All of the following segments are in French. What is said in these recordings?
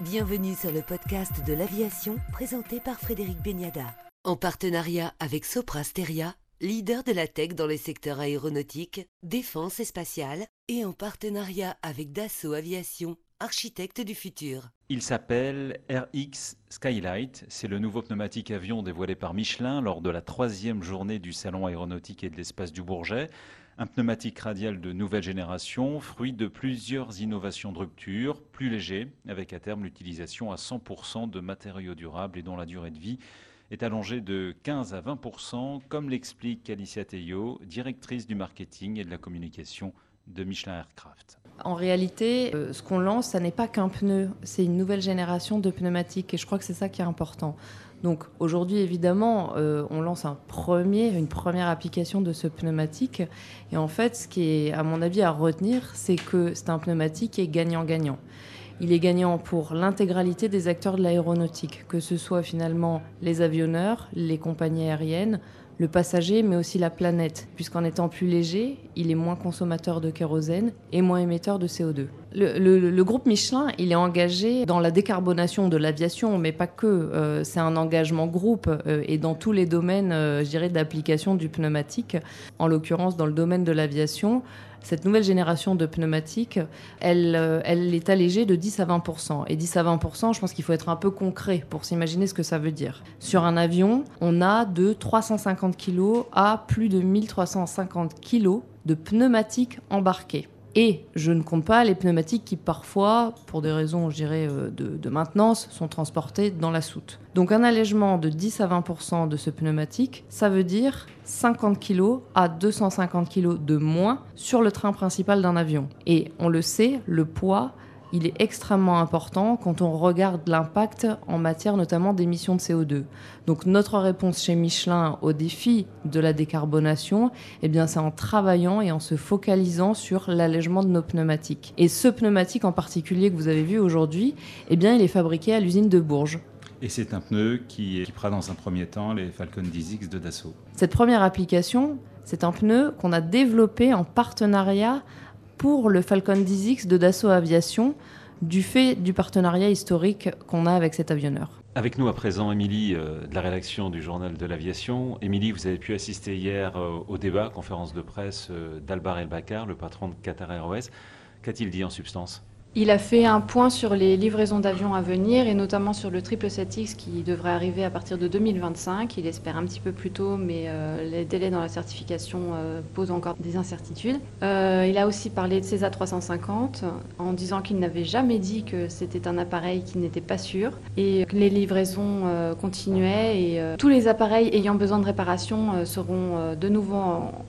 Bienvenue sur le podcast de l'aviation présenté par Frédéric Beniada. En partenariat avec Sopra Steria, leader de la tech dans les secteurs aéronautique, défense et spatiale, et en partenariat avec Dassault Aviation, architecte du futur. Il s'appelle RX Skylight. C'est le nouveau pneumatique avion dévoilé par Michelin lors de la troisième journée du Salon aéronautique et de l'espace du Bourget. Un pneumatique radial de nouvelle génération, fruit de plusieurs innovations de rupture, plus léger, avec à terme l'utilisation à 100% de matériaux durables et dont la durée de vie est allongée de 15 à 20%, comme l'explique Alicia Teillot, directrice du marketing et de la communication de Michelin Aircraft. En réalité, euh, ce qu'on lance, ça n'est pas qu'un pneu, c'est une nouvelle génération de pneumatiques et je crois que c'est ça qui est important. Donc aujourd'hui, évidemment, euh, on lance une première application de ce pneumatique. Et en fait, ce qui est, à mon avis, à retenir, c'est que c'est un pneumatique qui est gagnant-gagnant. Il est gagnant pour l'intégralité des acteurs de l'aéronautique, que ce soit finalement les avionneurs, les compagnies aériennes, le passager, mais aussi la planète, puisqu'en étant plus léger, il est moins consommateur de kérosène et moins émetteur de CO2. Le, groupe Michelin, est engagé dans la décarbonation de l'aviation, mais pas que. Euh, c'est un engagement groupe euh, et dans tous les domaines, euh, je dirais, d'application du pneumatique. En l'occurrence, dans le domaine de l'aviation, cette nouvelle génération de pneumatiques, elle, euh, elle est allégée de 10 à 20% Et 10 à 20 je pense qu'il faut être un peu concret pour s'imaginer ce que ça veut dire. Sur un avion, on a de 350 kg à plus de 1350 kg de pneumatiques embarqués. Et je ne compte pas les pneumatiques qui parfois, pour des raisons, je dirais, euh, de, maintenance, sont transportés dans la soute. Donc un allègement de 10 à 20% de ce pneumatique, ça veut dire 50 kg à 250 kg de moins sur le train principal d'un avion. Et on le sait, le poids il est extrêmement important quand on regarde l'impact en matière notamment d'émissions de CO2. Donc notre réponse chez Michelin au défi de la décarbonation, eh bien c'est en travaillant et en se focalisant sur l'allègement de nos pneumatiques. Et ce pneumatique en particulier que vous avez vu aujourd'hui, eh bien il est fabriqué à l'usine de Bourges. Et c'est un pneu qui équipera dans un premier temps les Falcon 10X de Dassault. Cette première application, c'est un pneu qu'on a développé en partenariat pour le Falcon 10X de Dassault Aviation du fait du partenariat historique qu'on a avec cet avionneur. Avec nous à présent, Émilie, euh, de la rédaction du Journal de l'Aviation. Émilie, vous avez pu assister hier euh, au débat, conférence de presse euh, d'Albar El-Bakar, le patron de Qatar Airways. Qu'a-t-il dit en substance? Il a fait un point sur les livraisons d'avions à venir et notamment sur le 777X qui devrait arriver à partir de 2025. Il espère un petit peu plus tôt, mais euh, les délais dans la certification euh, posent encore des incertitudes. Euh, il a aussi parlé de CESA 350 en disant qu'il n'avait jamais dit que c'était un appareil qui n'était pas sûr et que les livraisons continuaient et tous les appareils ayant besoin de réparation seront de nouveau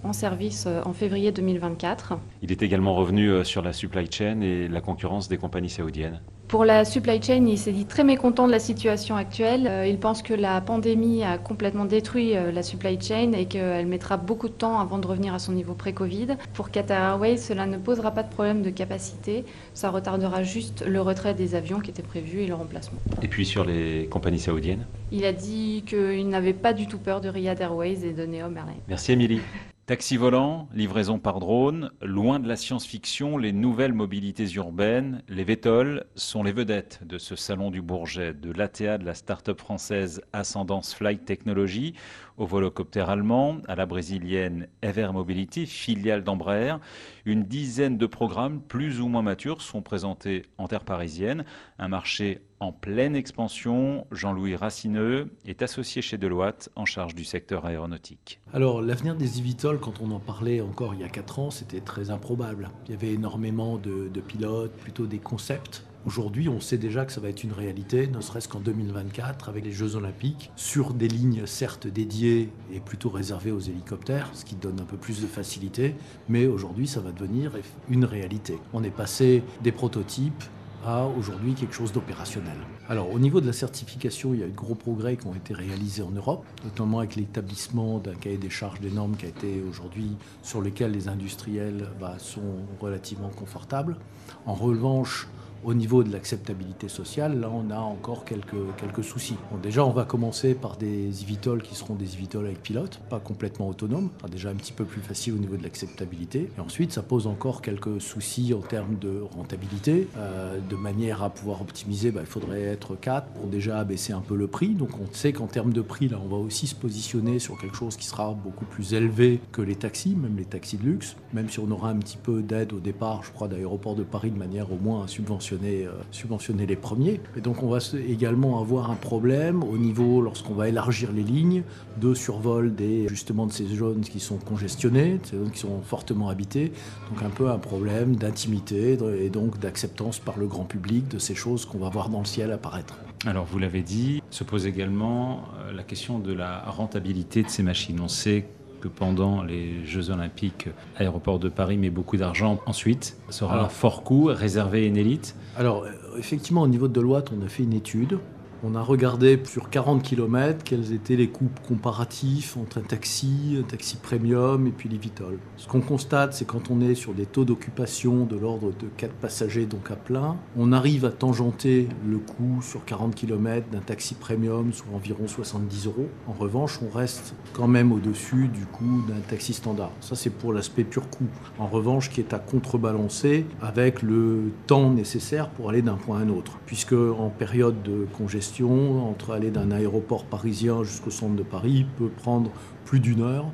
en service en février 2024. Il est également revenu sur la supply chain et la concurrence des compagnies saoudiennes Pour la supply chain, il s'est dit très mécontent de la situation actuelle. Euh, il pense que la pandémie a complètement détruit euh, la supply chain et qu'elle mettra beaucoup de temps avant de revenir à son niveau pré-Covid. Pour Qatar Airways, cela ne posera pas de problème de capacité. Ça retardera juste le retrait des avions qui étaient prévus et le remplacement. Et puis sur les compagnies saoudiennes Il a dit qu'il n'avait pas du tout peur de Riyadh Airways et de Neom Airlines. Merci Émilie. Taxi volant, livraison par drone, loin de la science-fiction, les nouvelles mobilités urbaines, les VTOL sont les vedettes de ce salon du Bourget, de l'ATA de la start-up française Ascendance Flight Technology, au volocoptère allemand, à la brésilienne Ever Mobility, filiale d'Embraer. Une dizaine de programmes plus ou moins matures sont présentés en terre parisienne. Un marché en pleine expansion. Jean-Louis Racineux est associé chez Deloitte en charge du secteur aéronautique. Alors l'avenir des eVTOL, quand on en parlait encore il y a 4 ans, c'était très improbable. Il y avait énormément de, de pilotes, plutôt des concepts Aujourd'hui, on sait déjà que ça va être une réalité, ne serait-ce qu'en 2024, avec les Jeux Olympiques, sur des lignes certes dédiées et plutôt réservées aux hélicoptères, ce qui donne un peu plus de facilité, mais aujourd'hui, ça va devenir une réalité. On est passé des prototypes à aujourd'hui quelque chose d'opérationnel. Alors au niveau de la certification, il y a eu de gros progrès qui ont été réalisés en Europe, notamment avec l'établissement d'un cahier des charges des normes qui a été aujourd'hui sur lequel les industriels bah, sont relativement confortables. En revanche, Au niveau de l'acceptabilité sociale, là, on a encore quelques, quelques soucis. déjà, on va commencer par des eVTOL qui seront des eVTOL avec pilote, pas complètement autonomes. Déjà un petit peu plus facile au niveau de l'acceptabilité. Et ensuite, ça pose encore quelques soucis en termes de rentabilité. Euh, de manière à pouvoir optimiser, bah, il faudrait être 4 pour déjà abaisser un peu le prix. Donc, on sait qu'en termes de prix, là, on va aussi se positionner sur quelque chose qui sera beaucoup plus élevé que les taxis, même les taxis de luxe. Même si on aura un petit peu d'aide au départ, je crois, d'aéroport de Paris de manière au moins à euh, subventionner, les premiers. Et donc on va également avoir un problème au niveau, lorsqu'on va élargir les lignes, de survol des, justement de ces zones qui sont congestionnées, ces zones qui sont fortement habitées. Donc un peu un problème d'intimité et donc d'acceptance par le grand public de ces choses qu'on va voir dans le ciel apparaître. Alors vous l'avez dit, se pose également euh, la question de la rentabilité de ces machines. On sait que pendant les Jeux Olympiques, Aéroport de Paris met beaucoup d'argent. Ensuite, sera un fort coût réservé à une élite. Alors, effectivement, au niveau de Deloitte, on a fait une étude on a regardé sur 40 km quels étaient les coûts comparatifs entre un taxi, un taxi premium et puis les Vitol. Ce qu'on constate, c'est quand on est sur des taux d'occupation de l'ordre de 4 passagers, donc à plein, on arrive à tangenter le coût sur 40 km d'un taxi premium sur environ 70 euros. En revanche, on reste quand même au-dessus du coût d'un taxi standard. Ça, c'est pour l'aspect pur coût. En revanche, qui est à contrebalancer avec le temps nécessaire pour aller d'un point à un autre. Puisque période de congestion, entre aller d'un aéroport parisien jusqu'au centre de Paris peut prendre plus d'une heure.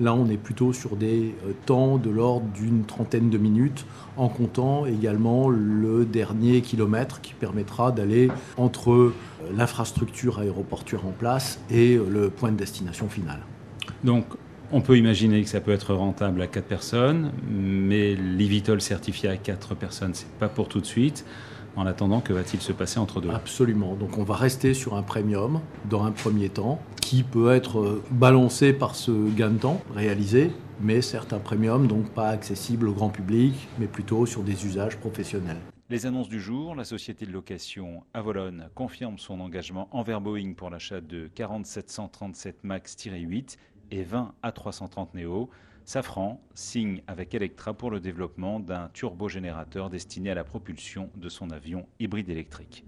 Là, on est plutôt sur des euh, temps de l'ordre d'une trentaine de minutes, en comptant également le dernier kilomètre qui permettra d'aller entre euh, l'infrastructure aéroportuaire en place et euh, le point de destination final. Donc, on peut imaginer que ça peut être rentable à 4 personnes, mais l'Ivitol certifié à 4 personnes, c'est pas pour tout de suite. En attendant, que va-t-il se passer entre deux Absolument. Donc on va rester sur un premium dans un premier temps qui peut être euh, balancé par ce gain de temps réalisé, mais certes un premium, donc pas accessible au grand public, mais plutôt sur des usages professionnels. Les annonces du jour, la société de location Avolon confirme son engagement envers Boeing pour l'achat de 4737 MAX-8 et 20 A330 Neo. Safran signe avec Electra pour le développement d'un turbogénérateur destiné à la propulsion de son avion hybride électrique.